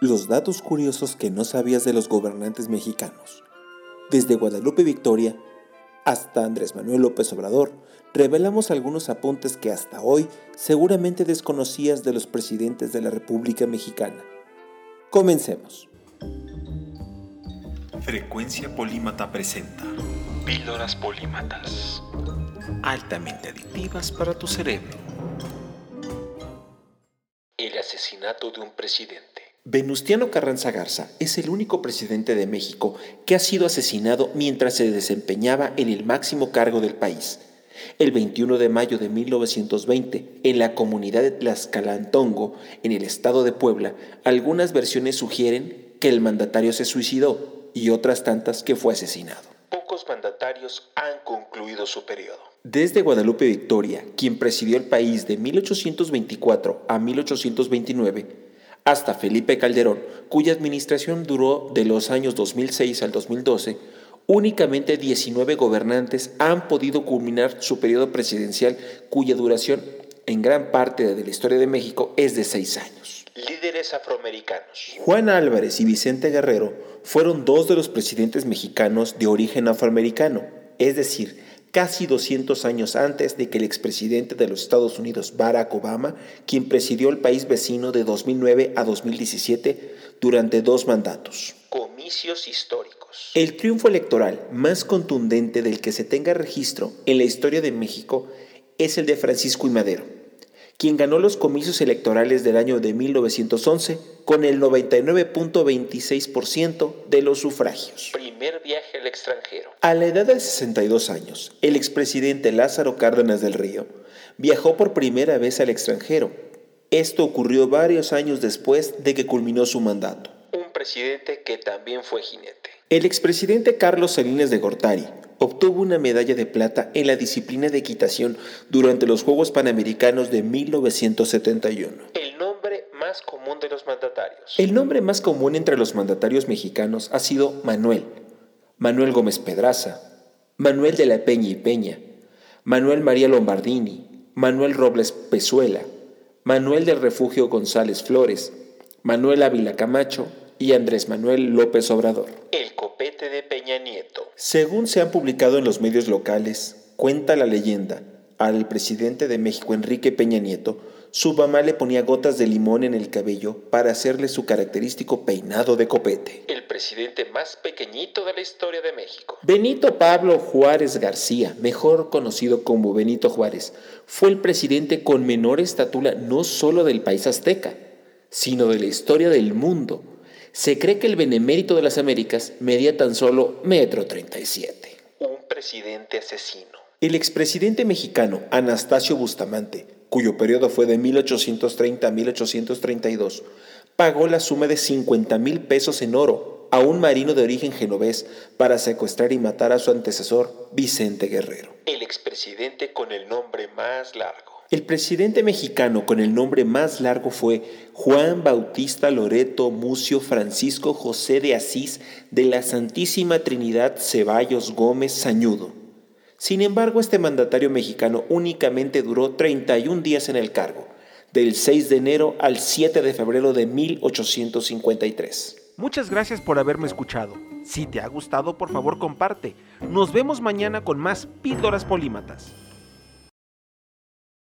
Los datos curiosos que no sabías de los gobernantes mexicanos. Desde Guadalupe Victoria hasta Andrés Manuel López Obrador, revelamos algunos apuntes que hasta hoy seguramente desconocías de los presidentes de la República Mexicana. Comencemos. Frecuencia Polímata presenta Píldoras Polímatas. Altamente adictivas para tu cerebro. El asesinato de un presidente. Venustiano Carranza Garza es el único presidente de México que ha sido asesinado mientras se desempeñaba en el máximo cargo del país. El 21 de mayo de 1920, en la comunidad de Tlaxcalantongo, en el estado de Puebla, algunas versiones sugieren que el mandatario se suicidó y otras tantas que fue asesinado. Pocos mandatarios han concluido su periodo. Desde Guadalupe Victoria, quien presidió el país de 1824 a 1829, hasta Felipe Calderón, cuya administración duró de los años 2006 al 2012, únicamente 19 gobernantes han podido culminar su periodo presidencial cuya duración en gran parte de la historia de México es de seis años. Líderes afroamericanos. Juan Álvarez y Vicente Guerrero fueron dos de los presidentes mexicanos de origen afroamericano, es decir, casi 200 años antes de que el expresidente de los Estados Unidos, Barack Obama, quien presidió el país vecino de 2009 a 2017 durante dos mandatos. Comicios históricos. El triunfo electoral más contundente del que se tenga registro en la historia de México es el de Francisco y Madero quien ganó los comicios electorales del año de 1911 con el 99.26% de los sufragios. Primer viaje al extranjero. A la edad de 62 años, el expresidente Lázaro Cárdenas del Río viajó por primera vez al extranjero. Esto ocurrió varios años después de que culminó su mandato. Un presidente que también fue jinete. El expresidente Carlos Salinas de Gortari obtuvo una medalla de plata en la disciplina de equitación durante los Juegos Panamericanos de 1971. El nombre más común de los mandatarios. El nombre más común entre los mandatarios mexicanos ha sido Manuel, Manuel Gómez Pedraza, Manuel de la Peña y Peña, Manuel María Lombardini, Manuel Robles Pezuela, Manuel del Refugio González Flores, Manuel Ávila Camacho y Andrés Manuel López Obrador. El copete de Peña Nieto. Según se han publicado en los medios locales, cuenta la leyenda, al presidente de México, Enrique Peña Nieto, su mamá le ponía gotas de limón en el cabello para hacerle su característico peinado de copete. El presidente más pequeñito de la historia de México. Benito Pablo Juárez García, mejor conocido como Benito Juárez, fue el presidente con menor estatura no solo del país azteca, sino de la historia del mundo se cree que el benemérito de las Américas medía tan solo metro 37. Un presidente asesino. El expresidente mexicano Anastasio Bustamante, cuyo periodo fue de 1830 a 1832, pagó la suma de 50 mil pesos en oro a un marino de origen genovés para secuestrar y matar a su antecesor, Vicente Guerrero. El expresidente con el nombre más largo. El presidente mexicano con el nombre más largo fue Juan Bautista Loreto Mucio Francisco José de Asís de la Santísima Trinidad Ceballos Gómez Sañudo. Sin embargo, este mandatario mexicano únicamente duró 31 días en el cargo, del 6 de enero al 7 de febrero de 1853. Muchas gracias por haberme escuchado. Si te ha gustado, por favor comparte. Nos vemos mañana con más píldoras polímatas.